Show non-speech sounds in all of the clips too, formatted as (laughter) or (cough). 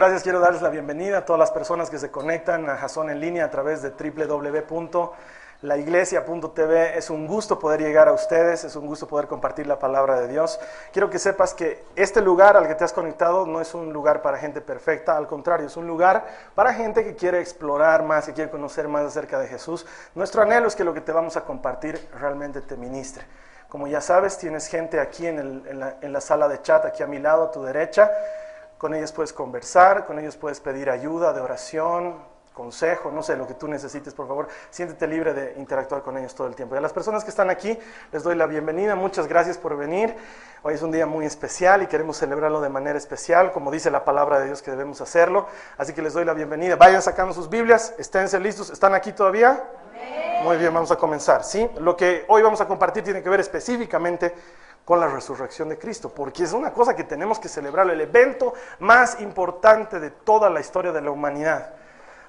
Gracias, quiero darles la bienvenida a todas las personas que se conectan a Jason en línea a través de www.laiglesia.tv. Es un gusto poder llegar a ustedes, es un gusto poder compartir la palabra de Dios. Quiero que sepas que este lugar al que te has conectado no es un lugar para gente perfecta, al contrario, es un lugar para gente que quiere explorar más, que quiere conocer más acerca de Jesús. Nuestro anhelo es que lo que te vamos a compartir realmente te ministre. Como ya sabes, tienes gente aquí en, el- en la, en la sala de chat, aquí a mi lado, a tu derecha. Con ellos puedes conversar, con ellos puedes pedir ayuda de oración, consejo, no sé, lo que tú necesites, por favor. Siéntete libre de interactuar con ellos todo el tiempo. Y a las personas que están aquí, les doy la bienvenida. Muchas gracias por venir. Hoy es un día muy especial y queremos celebrarlo de manera especial, como dice la palabra de Dios que debemos hacerlo. Así que les doy la bienvenida. Vayan sacando sus Biblias, esténse listos. ¿Están aquí todavía? Muy bien, vamos a comenzar, ¿sí? Lo que hoy vamos a compartir tiene que ver específicamente con la resurrección de Cristo, porque es una cosa que tenemos que celebrar, el evento más importante de toda la historia de la humanidad.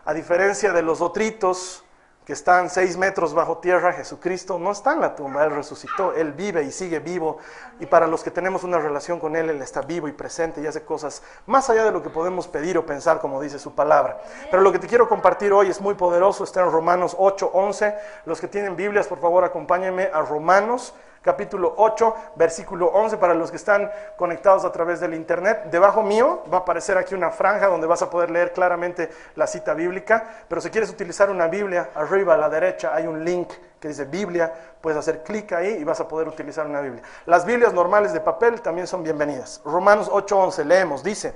A diferencia de los otritos que están seis metros bajo tierra, Jesucristo no está en la tumba, Él resucitó, Él vive y sigue vivo, y para los que tenemos una relación con Él, Él está vivo y presente y hace cosas más allá de lo que podemos pedir o pensar, como dice su palabra. Pero lo que te quiero compartir hoy es muy poderoso, está en Romanos 8, 11. Los que tienen Biblias, por favor, acompáñenme a Romanos capítulo 8, versículo 11, para los que están conectados a través del internet. Debajo mío va a aparecer aquí una franja donde vas a poder leer claramente la cita bíblica, pero si quieres utilizar una Biblia, arriba a la derecha hay un link que dice Biblia, puedes hacer clic ahí y vas a poder utilizar una Biblia. Las Biblias normales de papel también son bienvenidas. Romanos 8, 11, leemos, dice,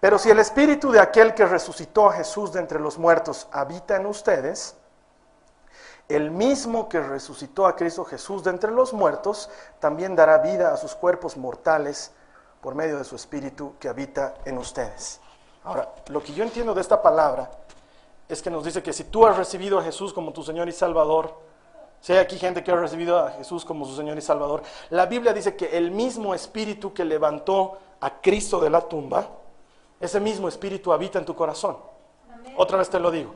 pero si el espíritu de aquel que resucitó a Jesús de entre los muertos habita en ustedes, el mismo que resucitó a Cristo Jesús de entre los muertos, también dará vida a sus cuerpos mortales por medio de su Espíritu que habita en ustedes. Ahora, lo que yo entiendo de esta palabra es que nos dice que si tú has recibido a Jesús como tu Señor y Salvador, si hay aquí gente que ha recibido a Jesús como su Señor y Salvador, la Biblia dice que el mismo Espíritu que levantó a Cristo de la tumba, ese mismo Espíritu habita en tu corazón. Otra vez te lo digo.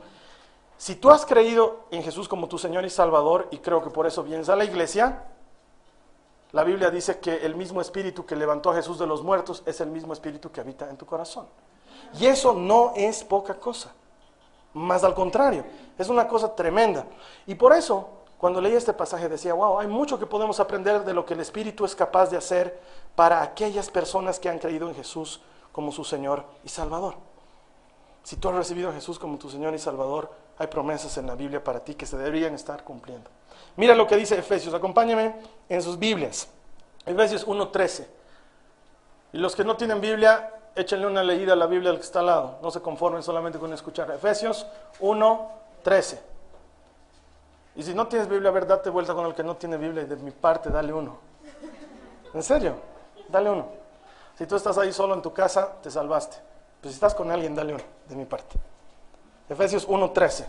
Si tú has creído en Jesús como tu Señor y Salvador, y creo que por eso vienes a la iglesia, la Biblia dice que el mismo espíritu que levantó a Jesús de los muertos es el mismo espíritu que habita en tu corazón. Y eso no es poca cosa. Más al contrario, es una cosa tremenda. Y por eso, cuando leí este pasaje decía, wow, hay mucho que podemos aprender de lo que el Espíritu es capaz de hacer para aquellas personas que han creído en Jesús como su Señor y Salvador. Si tú has recibido a Jesús como tu Señor y Salvador, hay promesas en la Biblia para ti que se deberían estar cumpliendo. Mira lo que dice Efesios, acompáñame en sus Biblias. Efesios 1.13. Y los que no tienen Biblia, échenle una leída a la Biblia al que está al lado. No se conformen solamente con escuchar. Efesios 1.13. Y si no tienes Biblia, a ver, date vuelta con el que no tiene Biblia y de mi parte, dale uno. ¿En serio? Dale uno. Si tú estás ahí solo en tu casa, te salvaste. Pero si estás con alguien, dale uno, de mi parte. Efesios 1:13.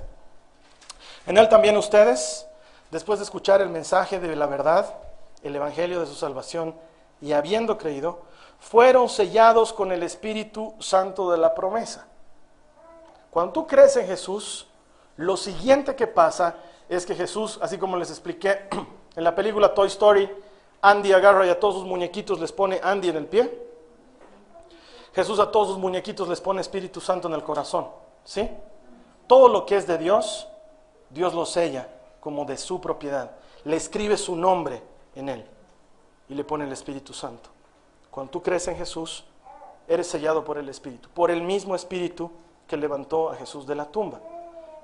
En él también ustedes, después de escuchar el mensaje de la verdad, el evangelio de su salvación, y habiendo creído, fueron sellados con el Espíritu Santo de la promesa. Cuando tú crees en Jesús, lo siguiente que pasa es que Jesús, así como les expliqué (clears throat) en la película Toy Story, Andy agarra y a todos sus muñequitos les pone Andy en el pie. Jesús a todos sus muñequitos les pone Espíritu Santo en el corazón. ¿Sí? Todo lo que es de Dios, Dios lo sella como de su propiedad. Le escribe su nombre en él y le pone el Espíritu Santo. Cuando tú crees en Jesús, eres sellado por el Espíritu, por el mismo Espíritu que levantó a Jesús de la tumba.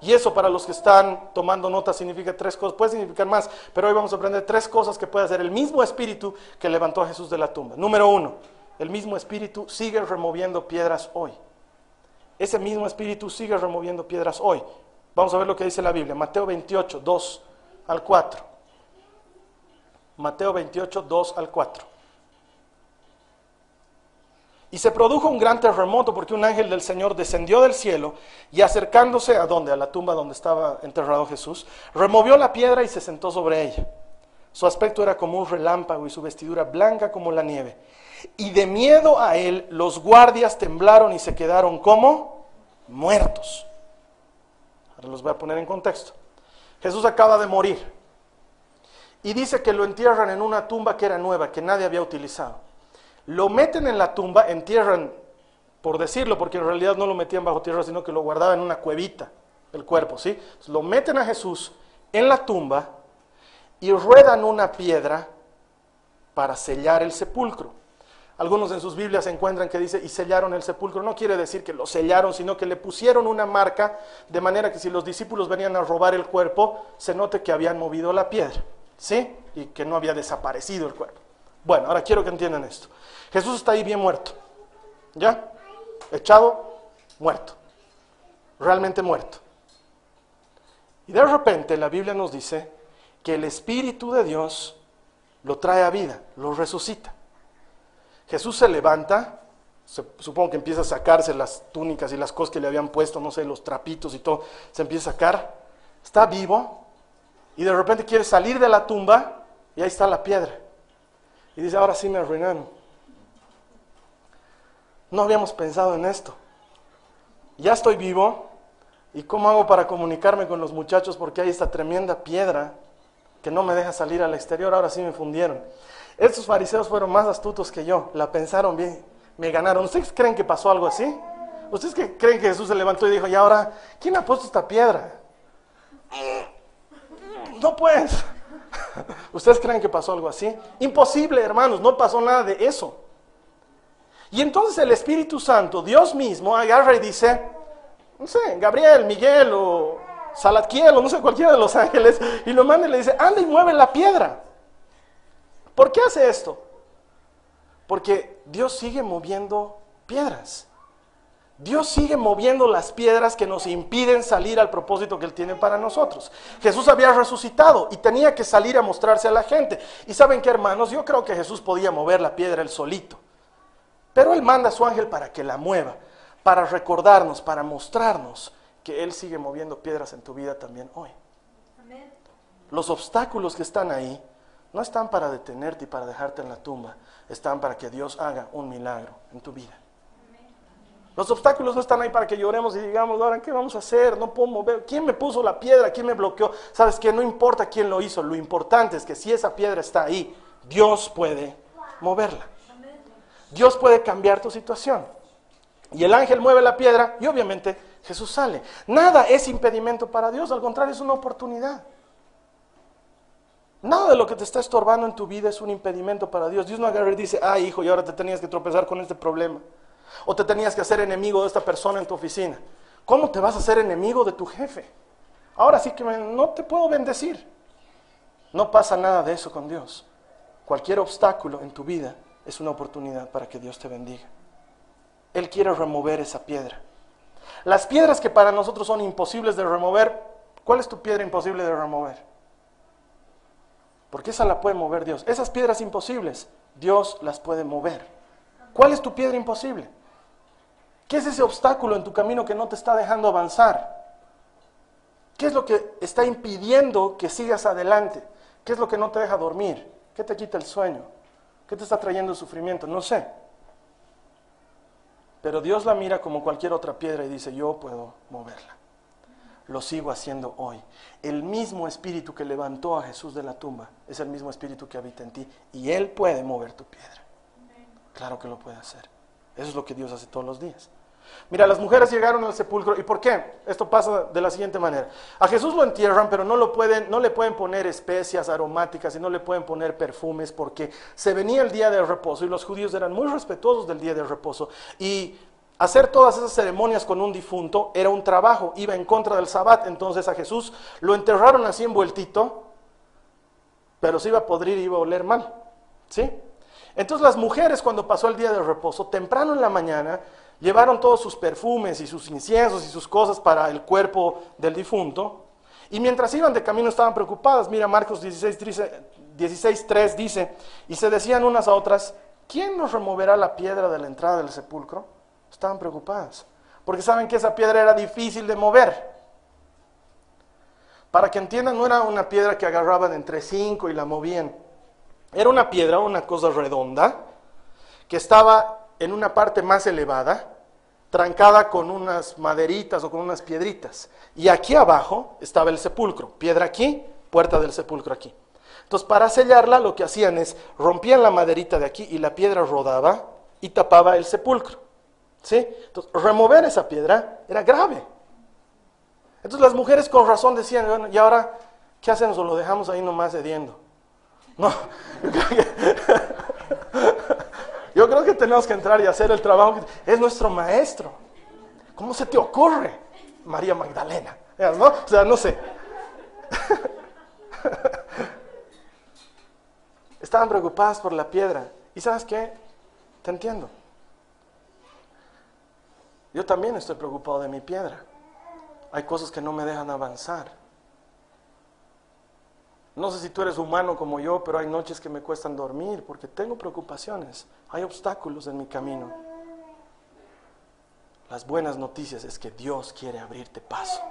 Y eso para los que están tomando nota significa tres cosas, puede significar más, pero hoy vamos a aprender tres cosas que puede hacer el mismo Espíritu que levantó a Jesús de la tumba. Número uno, el mismo Espíritu sigue removiendo piedras hoy. Ese mismo Espíritu sigue removiendo piedras hoy. Vamos a ver lo que dice la Biblia, Mateo 28, 2 al 4. Mateo 28, 2 al 4. Y se produjo un gran terremoto porque un ángel del Señor descendió del cielo y acercándose a donde, a la tumba donde estaba enterrado Jesús, removió la piedra y se sentó sobre ella. Su aspecto era como un relámpago y su vestidura blanca como la nieve. Y de miedo a él los guardias temblaron y se quedaron como muertos. Ahora los voy a poner en contexto. Jesús acaba de morir y dice que lo entierran en una tumba que era nueva, que nadie había utilizado. Lo meten en la tumba, entierran, por decirlo, porque en realidad no lo metían bajo tierra, sino que lo guardaban en una cuevita, el cuerpo, ¿sí? Lo meten a Jesús en la tumba y ruedan una piedra para sellar el sepulcro. Algunos en sus Biblias encuentran que dice, y sellaron el sepulcro. No quiere decir que lo sellaron, sino que le pusieron una marca, de manera que si los discípulos venían a robar el cuerpo, se note que habían movido la piedra, ¿sí? Y que no había desaparecido el cuerpo. Bueno, ahora quiero que entiendan esto. Jesús está ahí bien muerto, ¿ya? Echado, muerto. Realmente muerto. Y de repente la Biblia nos dice que el Espíritu de Dios lo trae a vida, lo resucita. Jesús se levanta, se- supongo que empieza a sacarse las túnicas y las cosas que le habían puesto, no sé, los trapitos y todo, se empieza a sacar, está vivo y de repente quiere salir de la tumba y ahí está la piedra. Y dice, ahora sí me arruinaron. No habíamos pensado en esto. Ya estoy vivo y ¿cómo hago para comunicarme con los muchachos porque hay esta tremenda piedra que no me deja salir al exterior? Ahora sí me fundieron. Estos fariseos fueron más astutos que yo, la pensaron bien, me ganaron. ¿Ustedes creen que pasó algo así? ¿Ustedes que creen que Jesús se levantó y dijo, y ahora, ¿quién ha puesto esta piedra? No pues. (laughs) ¿Ustedes creen que pasó algo así? Imposible, hermanos, no pasó nada de eso. Y entonces el Espíritu Santo, Dios mismo, agarra y dice, no sé, Gabriel, Miguel o Salatquiel o no sé, cualquiera de los ángeles, y lo manda y le dice, anda y mueve la piedra. ¿Por qué hace esto? Porque Dios sigue moviendo piedras. Dios sigue moviendo las piedras que nos impiden salir al propósito que Él tiene para nosotros. Jesús había resucitado y tenía que salir a mostrarse a la gente. Y saben qué, hermanos, yo creo que Jesús podía mover la piedra él solito. Pero Él manda a su ángel para que la mueva, para recordarnos, para mostrarnos que Él sigue moviendo piedras en tu vida también hoy. Los obstáculos que están ahí no están para detenerte y para dejarte en la tumba, están para que Dios haga un milagro en tu vida. Los obstáculos no están ahí para que lloremos y digamos, ahora, ¿qué vamos a hacer? No puedo mover. ¿Quién me puso la piedra? ¿Quién me bloqueó? Sabes que no importa quién lo hizo, lo importante es que si esa piedra está ahí, Dios puede moverla. Dios puede cambiar tu situación. Y el ángel mueve la piedra y obviamente Jesús sale. Nada es impedimento para Dios, al contrario, es una oportunidad. Nada de lo que te está estorbando en tu vida es un impedimento para Dios. Dios no agarra y dice, ah, hijo, y ahora te tenías que tropezar con este problema. O te tenías que hacer enemigo de esta persona en tu oficina. ¿Cómo te vas a hacer enemigo de tu jefe? Ahora sí que no te puedo bendecir. No pasa nada de eso con Dios. Cualquier obstáculo en tu vida es una oportunidad para que Dios te bendiga. Él quiere remover esa piedra. Las piedras que para nosotros son imposibles de remover, ¿cuál es tu piedra imposible de remover? Porque esa la puede mover Dios. Esas piedras imposibles, Dios las puede mover. ¿Cuál es tu piedra imposible? ¿Qué es ese obstáculo en tu camino que no te está dejando avanzar? ¿Qué es lo que está impidiendo que sigas adelante? ¿Qué es lo que no te deja dormir? ¿Qué te quita el sueño? ¿Qué te está trayendo el sufrimiento? No sé. Pero Dios la mira como cualquier otra piedra y dice, yo puedo moverla. Lo sigo haciendo hoy. El mismo espíritu que levantó a Jesús de la tumba es el mismo espíritu que habita en ti y Él puede mover tu piedra. Claro que lo puede hacer. Eso es lo que Dios hace todos los días. Mira, las mujeres llegaron al sepulcro. ¿Y por qué? Esto pasa de la siguiente manera. A Jesús lo entierran, pero no, lo pueden, no le pueden poner especias aromáticas y no le pueden poner perfumes porque se venía el día del reposo y los judíos eran muy respetuosos del día del reposo. Y hacer todas esas ceremonias con un difunto era un trabajo, iba en contra del sabbat. Entonces a Jesús lo enterraron así envueltito, pero se iba a podrir y iba a oler mal. ¿Sí? Entonces las mujeres cuando pasó el día del reposo, temprano en la mañana, llevaron todos sus perfumes y sus inciensos y sus cosas para el cuerpo del difunto. Y mientras iban de camino estaban preocupadas. Mira, Marcos 16, 13, 16.3 dice, y se decían unas a otras, ¿quién nos removerá la piedra de la entrada del sepulcro? Estaban preocupadas, porque saben que esa piedra era difícil de mover. Para que entiendan, no era una piedra que agarraban entre cinco y la movían. Era una piedra, una cosa redonda, que estaba en una parte más elevada, trancada con unas maderitas o con unas piedritas. Y aquí abajo estaba el sepulcro. Piedra aquí, puerta del sepulcro aquí. Entonces, para sellarla, lo que hacían es rompían la maderita de aquí y la piedra rodaba y tapaba el sepulcro. ¿Sí? Entonces, remover esa piedra era grave. Entonces, las mujeres con razón decían, bueno, ¿y ahora qué hacemos? ¿O lo dejamos ahí nomás hediendo? No, yo creo que, (laughs) yo creo que tenemos que entrar y hacer el trabajo. Es nuestro maestro. ¿Cómo se te ocurre? María Magdalena. ¿no? O sea, no sé. (laughs) Estaban preocupadas por la piedra. ¿Y sabes qué? Te entiendo. Yo también estoy preocupado de mi piedra. Hay cosas que no me dejan avanzar. No sé si tú eres humano como yo, pero hay noches que me cuestan dormir porque tengo preocupaciones. Hay obstáculos en mi camino. Las buenas noticias es que Dios quiere abrirte paso.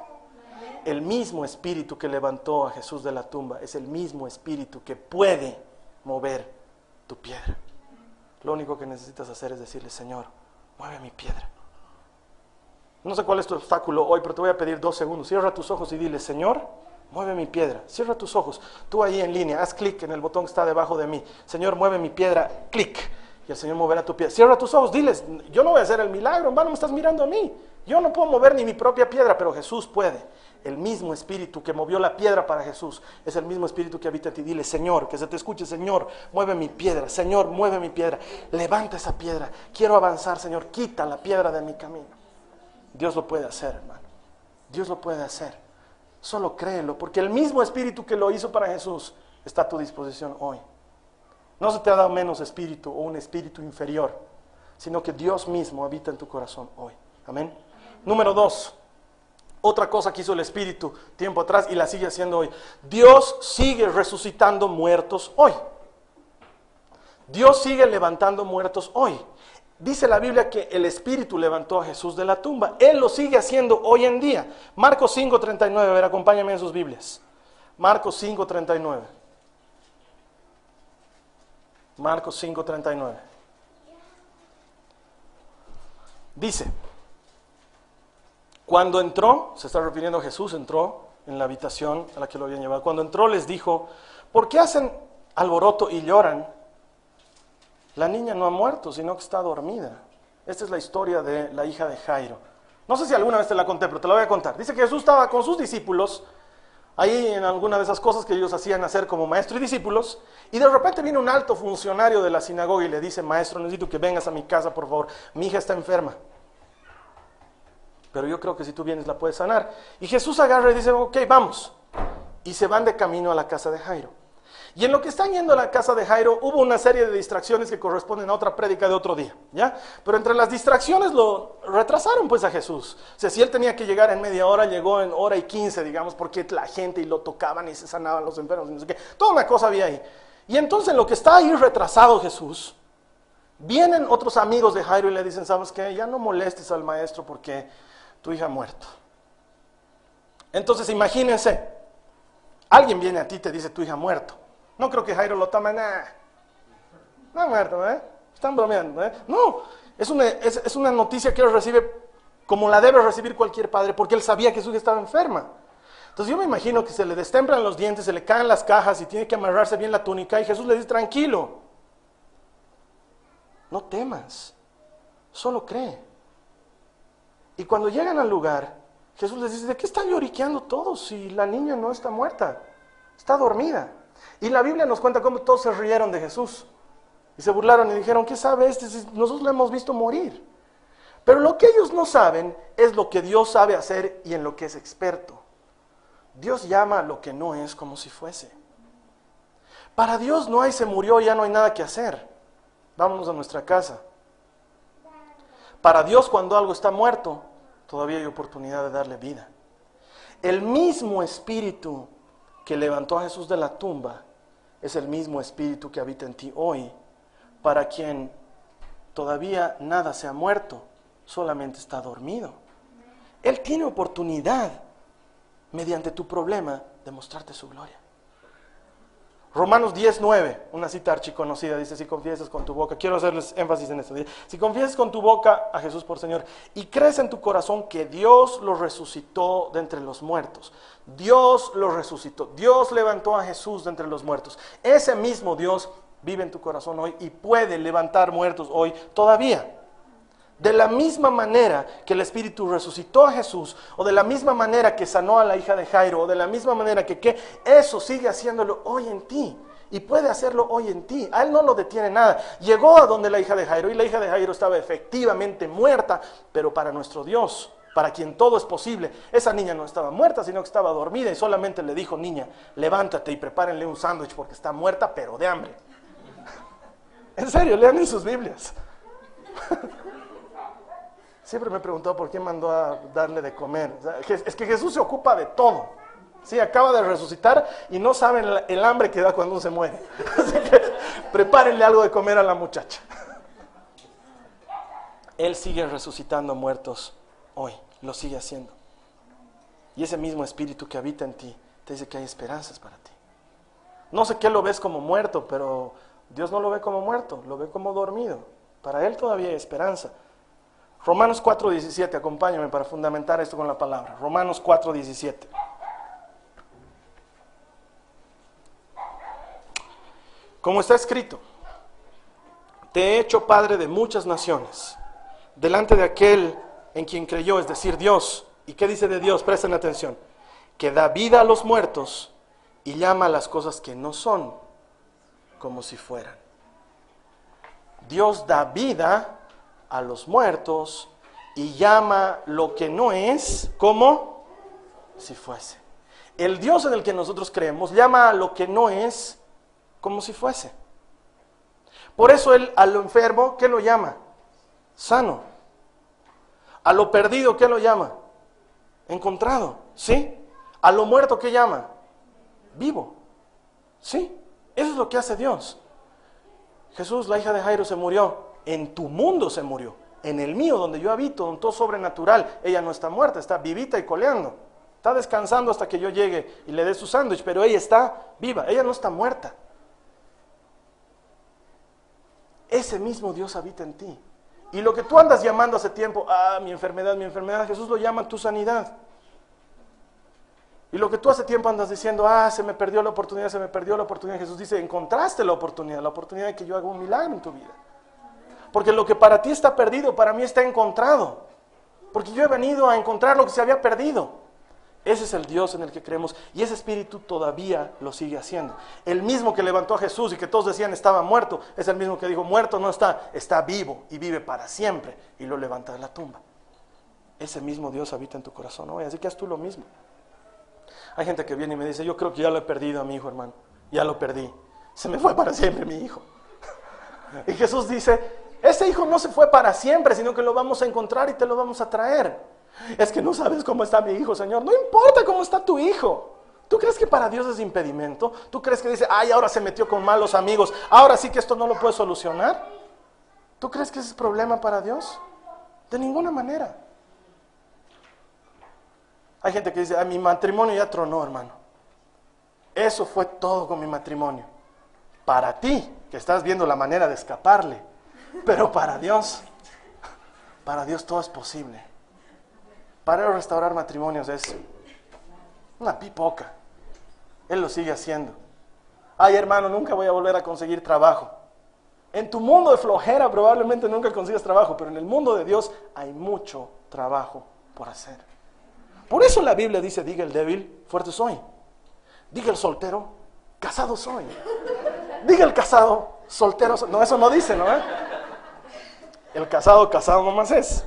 El mismo espíritu que levantó a Jesús de la tumba es el mismo espíritu que puede mover tu piedra. Lo único que necesitas hacer es decirle, Señor, mueve mi piedra. No sé cuál es tu obstáculo hoy, pero te voy a pedir dos segundos. Cierra tus ojos y dile, Señor, mueve mi piedra. Cierra tus ojos. Tú ahí en línea, haz clic en el botón que está debajo de mí. Señor, mueve mi piedra. Clic. Y el Señor moverá tu piedra. Cierra tus ojos, diles, yo no voy a hacer el milagro, hermano, me estás mirando a mí. Yo no puedo mover ni mi propia piedra, pero Jesús puede. El mismo espíritu que movió la piedra para Jesús es el mismo espíritu que habita en ti. Dile, Señor, que se te escuche, Señor, mueve mi piedra. Señor, mueve mi piedra. Levanta esa piedra. Quiero avanzar, Señor. Quita la piedra de mi camino. Dios lo puede hacer, hermano. Dios lo puede hacer. Solo créelo, porque el mismo espíritu que lo hizo para Jesús está a tu disposición hoy. No se te ha dado menos espíritu o un espíritu inferior, sino que Dios mismo habita en tu corazón hoy. Amén. Número dos, otra cosa que hizo el espíritu tiempo atrás y la sigue haciendo hoy. Dios sigue resucitando muertos hoy. Dios sigue levantando muertos hoy. Dice la Biblia que el Espíritu levantó a Jesús de la tumba. Él lo sigue haciendo hoy en día. Marcos 5:39, a ver, acompáñame en sus Biblias. Marcos 5:39. Marcos 5:39. Dice, cuando entró, se está refiriendo a Jesús, entró en la habitación a la que lo habían llevado. Cuando entró les dijo, ¿por qué hacen alboroto y lloran? La niña no ha muerto, sino que está dormida. Esta es la historia de la hija de Jairo. No sé si alguna vez te la conté, pero te la voy a contar. Dice que Jesús estaba con sus discípulos, ahí en alguna de esas cosas que ellos hacían hacer como maestro y discípulos, y de repente viene un alto funcionario de la sinagoga y le dice, maestro, necesito que vengas a mi casa, por favor, mi hija está enferma. Pero yo creo que si tú vienes la puedes sanar. Y Jesús agarra y dice, ok, vamos. Y se van de camino a la casa de Jairo. Y en lo que están yendo a la casa de Jairo hubo una serie de distracciones que corresponden a otra prédica de otro día, ¿ya? Pero entre las distracciones lo retrasaron pues a Jesús. O sea, si él tenía que llegar en media hora, llegó en hora y quince, digamos, porque la gente y lo tocaban y se sanaban los enfermos y no sé qué. Toda una cosa había ahí. Y entonces en lo que está ahí retrasado Jesús, vienen otros amigos de Jairo y le dicen, ¿sabes qué? Ya no molestes al maestro porque tu hija ha muerto. Entonces imagínense, alguien viene a ti y te dice, tu hija ha muerto. No creo que Jairo lo tome nada. No muerto, ¿eh? Están bromeando, ¿eh? No, es una, es, es una noticia que él recibe como la debe recibir cualquier padre, porque él sabía que su hija estaba enferma. Entonces yo me imagino que se le destemplan los dientes, se le caen las cajas y tiene que amarrarse bien la túnica y Jesús le dice, tranquilo, no temas, solo cree. Y cuando llegan al lugar, Jesús les dice, ¿de qué están lloriqueando todos si la niña no está muerta? Está dormida. Y la Biblia nos cuenta cómo todos se rieron de Jesús. Y se burlaron y dijeron, ¿qué sabe este? Nosotros lo hemos visto morir. Pero lo que ellos no saben es lo que Dios sabe hacer y en lo que es experto. Dios llama a lo que no es como si fuese. Para Dios no hay se murió, ya no hay nada que hacer. Vámonos a nuestra casa. Para Dios cuando algo está muerto, todavía hay oportunidad de darle vida. El mismo espíritu que levantó a Jesús de la tumba es el mismo espíritu que habita en ti hoy, para quien todavía nada se ha muerto, solamente está dormido. Él tiene oportunidad, mediante tu problema, de mostrarte su gloria. Romanos 10, 9, una cita archiconocida, dice, si confiesas con tu boca, quiero hacerles énfasis en esto, si confiesas con tu boca a Jesús por Señor y crees en tu corazón que Dios lo resucitó de entre los muertos, Dios lo resucitó, Dios levantó a Jesús de entre los muertos, ese mismo Dios vive en tu corazón hoy y puede levantar muertos hoy todavía. De la misma manera que el Espíritu resucitó a Jesús, o de la misma manera que sanó a la hija de Jairo, o de la misma manera que, que eso sigue haciéndolo hoy en ti. Y puede hacerlo hoy en ti. A él no lo detiene nada. Llegó a donde la hija de Jairo y la hija de Jairo estaba efectivamente muerta, pero para nuestro Dios, para quien todo es posible, esa niña no estaba muerta, sino que estaba dormida y solamente le dijo, niña, levántate y prepárenle un sándwich porque está muerta, pero de hambre. (laughs) En serio, lean en sus Biblias. (laughs) Siempre me he preguntado por qué mandó a darle de comer. Es que Jesús se ocupa de todo. Sí, acaba de resucitar y no saben el hambre que da cuando uno se muere. (laughs) Así que prepárenle algo de comer a la muchacha. Él sigue resucitando muertos hoy, lo sigue haciendo. Y ese mismo espíritu que habita en ti te dice que hay esperanzas para ti. No sé qué lo ves como muerto, pero Dios no lo ve como muerto, lo ve como dormido. Para Él todavía hay esperanza. Romanos 4:17, acompáñame para fundamentar esto con la palabra. Romanos 4:17. Como está escrito, te he hecho padre de muchas naciones, delante de aquel en quien creyó, es decir, Dios. ¿Y qué dice de Dios? Presten atención. Que da vida a los muertos y llama a las cosas que no son como si fueran. Dios da vida a los muertos y llama lo que no es como si fuese. El Dios en el que nosotros creemos llama a lo que no es como si fuese. Por eso él a lo enfermo, ¿qué lo llama? Sano. A lo perdido, ¿qué lo llama? Encontrado. ¿Sí? A lo muerto, ¿qué llama? Vivo. ¿Sí? Eso es lo que hace Dios. Jesús, la hija de Jairo, se murió. En tu mundo se murió. En el mío, donde yo habito, en todo sobrenatural, ella no está muerta, está vivita y coleando. Está descansando hasta que yo llegue y le dé su sándwich, pero ella está viva, ella no está muerta. Ese mismo Dios habita en ti. Y lo que tú andas llamando hace tiempo, ah, mi enfermedad, mi enfermedad, Jesús lo llama tu sanidad. Y lo que tú hace tiempo andas diciendo, ah, se me perdió la oportunidad, se me perdió la oportunidad, Jesús dice, encontraste la oportunidad, la oportunidad de que yo haga un milagro en tu vida. Porque lo que para ti está perdido, para mí está encontrado. Porque yo he venido a encontrar lo que se había perdido. Ese es el Dios en el que creemos y ese espíritu todavía lo sigue haciendo. El mismo que levantó a Jesús y que todos decían estaba muerto, es el mismo que dijo, muerto no está, está vivo y vive para siempre y lo levanta de la tumba. Ese mismo Dios habita en tu corazón hoy, así que haz tú lo mismo. Hay gente que viene y me dice, yo creo que ya lo he perdido a mi hijo, hermano. Ya lo perdí. Se me fue para siempre mi hijo. (laughs) Y Jesús dice, ese hijo no se fue para siempre, sino que lo vamos a encontrar y te lo vamos a traer. Es que no sabes cómo está mi hijo, Señor. No importa cómo está tu hijo. ¿Tú crees que para Dios es impedimento? ¿Tú crees que dice, ay, ahora se metió con malos amigos, ahora sí que esto no lo puede solucionar? ¿Tú crees que ese es problema para Dios? De ninguna manera. Hay gente que dice, ah, mi matrimonio ya tronó, hermano. Eso fue todo con mi matrimonio. Para ti, que estás viendo la manera de escaparle. Pero para Dios, para Dios todo es posible. Para restaurar matrimonios es una pipoca. Él lo sigue haciendo. Ay, hermano, nunca voy a volver a conseguir trabajo. En tu mundo de flojera probablemente nunca consigas trabajo, pero en el mundo de Dios hay mucho trabajo por hacer. Por eso la Biblia dice, diga el débil, fuerte soy. Diga el soltero, casado soy. Diga el casado, soltero soy. No, eso no dice, ¿no? eh? El casado, casado nomás es.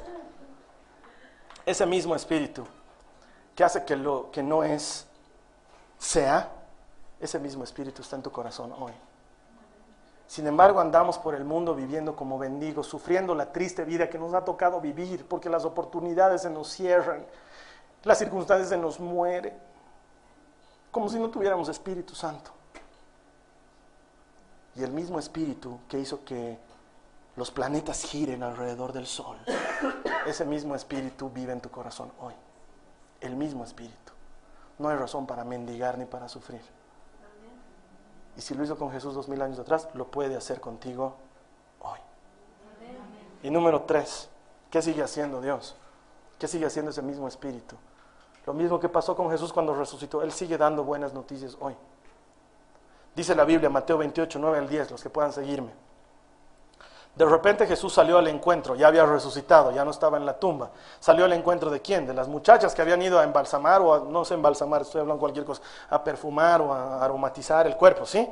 Ese mismo espíritu que hace que lo que no es sea, ese mismo espíritu está en tu corazón hoy. Sin embargo, andamos por el mundo viviendo como bendigos, sufriendo la triste vida que nos ha tocado vivir, porque las oportunidades se nos cierran, las circunstancias se nos mueren, como si no tuviéramos Espíritu Santo. Y el mismo espíritu que hizo que los planetas giren alrededor del sol, ese mismo espíritu vive en tu corazón hoy. El mismo espíritu. No hay razón para mendigar ni para sufrir. Y si lo hizo con Jesús dos mil años atrás, lo puede hacer contigo hoy. Y número tres, ¿qué sigue haciendo Dios? ¿Qué sigue haciendo ese mismo espíritu? Lo mismo que pasó con Jesús cuando resucitó. Él sigue dando buenas noticias hoy. Dice la Biblia, Mateo 28, 9 al 10, los que puedan seguirme. De repente Jesús salió al encuentro, ya había resucitado, ya no estaba en la tumba. Salió al encuentro de quién? De las muchachas que habían ido a embalsamar o a, no sé embalsamar, estoy hablando cualquier cosa, a perfumar o a aromatizar el cuerpo, ¿sí?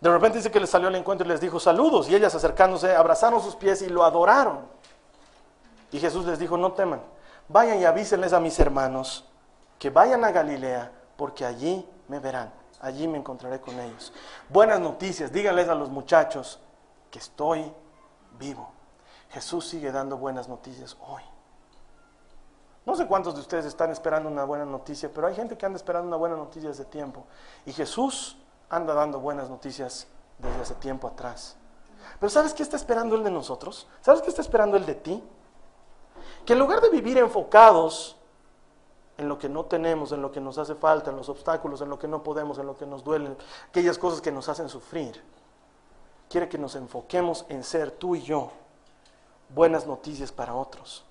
De repente dice que les salió al encuentro y les dijo saludos y ellas acercándose abrazaron sus pies y lo adoraron. Y Jesús les dijo, no teman, vayan y avísenles a mis hermanos que vayan a Galilea porque allí me verán, allí me encontraré con ellos. Buenas noticias, díganles a los muchachos que estoy vivo. Jesús sigue dando buenas noticias hoy. No sé cuántos de ustedes están esperando una buena noticia, pero hay gente que anda esperando una buena noticia desde tiempo. Y Jesús anda dando buenas noticias desde hace tiempo atrás. Pero ¿sabes qué está esperando Él de nosotros? ¿Sabes qué está esperando Él de ti? Que en lugar de vivir enfocados en lo que no tenemos, en lo que nos hace falta, en los obstáculos, en lo que no podemos, en lo que nos duelen, aquellas cosas que nos hacen sufrir, quiere que nos enfoquemos en ser tú y yo buenas noticias para otros.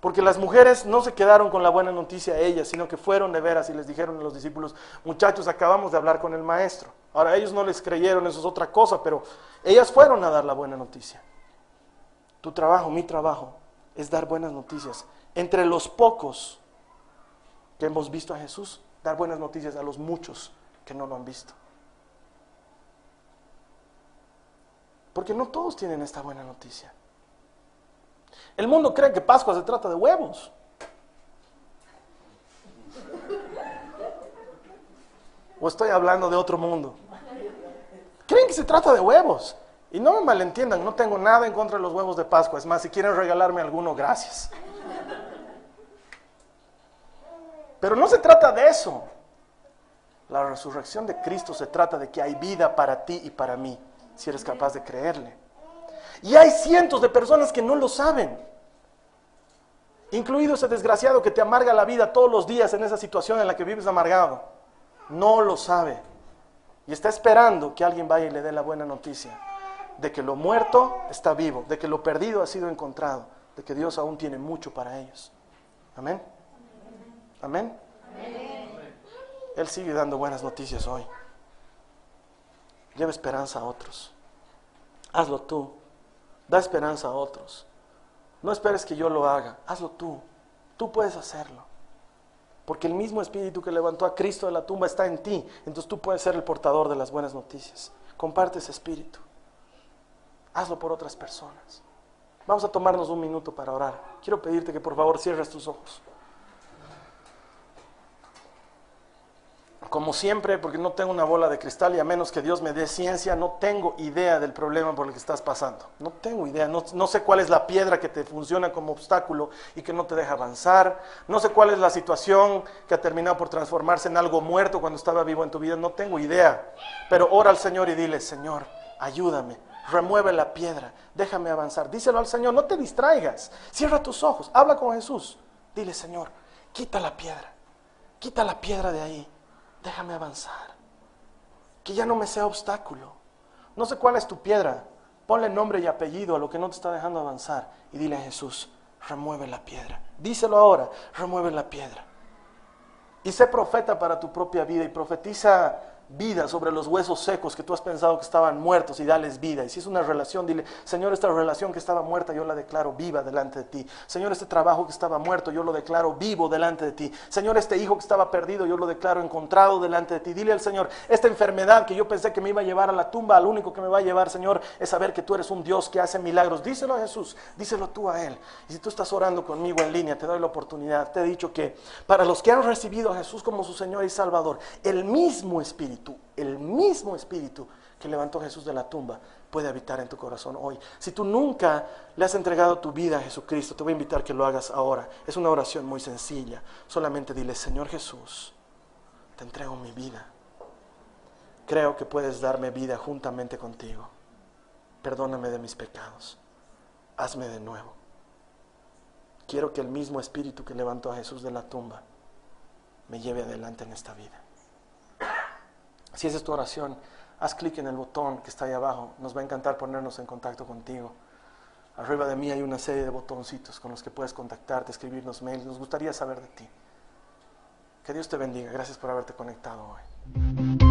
Porque las mujeres no se quedaron con la buena noticia a ellas, sino que fueron de veras y les dijeron a los discípulos, muchachos, acabamos de hablar con el maestro. Ahora ellos no les creyeron, eso es otra cosa, pero ellas fueron a dar la buena noticia. Tu trabajo, mi trabajo, es dar buenas noticias. Entre los pocos que hemos visto a Jesús, dar buenas noticias a los muchos que no lo han visto. Porque no todos tienen esta buena noticia. El mundo cree que Pascua se trata de huevos. O estoy hablando de otro mundo. Creen que se trata de huevos. Y no me malentiendan, no tengo nada en contra de los huevos de Pascua. Es más, si quieren regalarme alguno, gracias. Pero no se trata de eso. La resurrección de Cristo se trata de que hay vida para ti y para mí, si eres capaz de creerle. Y hay cientos de personas que no lo saben, incluido ese desgraciado que te amarga la vida todos los días en esa situación en la que vives amargado. No lo sabe. Y está esperando que alguien vaya y le dé la buena noticia de que lo muerto está vivo, de que lo perdido ha sido encontrado, de que Dios aún tiene mucho para ellos. Amén. Amén. Él sigue dando buenas noticias hoy. Lleva esperanza a otros. Hazlo tú. Da esperanza a otros. No esperes que yo lo haga. Hazlo tú. Tú puedes hacerlo. Porque el mismo espíritu que levantó a Cristo de la tumba está en ti. Entonces tú puedes ser el portador de las buenas noticias. Comparte ese espíritu. Hazlo por otras personas. Vamos a tomarnos un minuto para orar. Quiero pedirte que por favor cierres tus ojos. Como siempre, porque no tengo una bola de cristal y a menos que Dios me dé ciencia, no tengo idea del problema por el que estás pasando. No tengo idea, no, sé cuál es la piedra que te funciona como obstáculo y que no te deja avanzar. No sé cuál es la situación que ha terminado por transformarse en algo muerto cuando estaba vivo en tu vida. No tengo idea. Pero ora al Señor y dile, Señor, ayúdame remueve la piedra, déjame avanzar. Díselo al Señor, no te distraigas. Cierra tus ojos, habla con Jesús. Dile, Señor, quita la piedra, quita la piedra de ahí, déjame avanzar. Que ya no me sea obstáculo. No sé cuál es tu piedra. Ponle nombre y apellido a lo que no te está dejando avanzar y dile a Jesús, remueve la piedra. Díselo ahora, remueve la piedra. Y sé profeta para tu propia vida y profetiza vida sobre los huesos secos que tú has pensado que estaban muertos y dales vida. Y si es una relación, dile, Señor, esta relación que estaba muerta, yo la declaro viva delante de ti. Señor, este trabajo que estaba muerto, yo lo declaro vivo delante de ti. Señor, este hijo que estaba perdido, yo lo declaro encontrado delante de ti. Dile al Señor, esta enfermedad que yo pensé que me iba a llevar a la tumba, al único que me va a llevar, Señor, es saber que tú eres un Dios que hace milagros. Díselo a Jesús, díselo tú a Él. Y si tú estás orando conmigo en línea, te doy la oportunidad. Te he dicho que para los que han recibido a Jesús como su Señor y Salvador, el mismo Espíritu, el mismo espíritu que levantó a Jesús de la tumba puede habitar en tu corazón hoy. Si tú nunca le has entregado tu vida a Jesucristo, te voy a invitar que lo hagas ahora. Es una oración muy sencilla. Solamente dile, Señor Jesús, te entrego mi vida. Creo que puedes darme vida juntamente contigo. Perdóname de mis pecados. Hazme de nuevo. Quiero que el mismo espíritu que levantó a Jesús de la tumba me lleve adelante en esta vida. Si esa es tu oración, haz clic en el botón que está ahí abajo. Nos va a encantar ponernos en contacto contigo. Arriba de mí hay una serie de botoncitos con los que puedes contactarte, escribirnos mails. Nos gustaría saber de ti. Que Dios te bendiga. Gracias por haberte conectado hoy.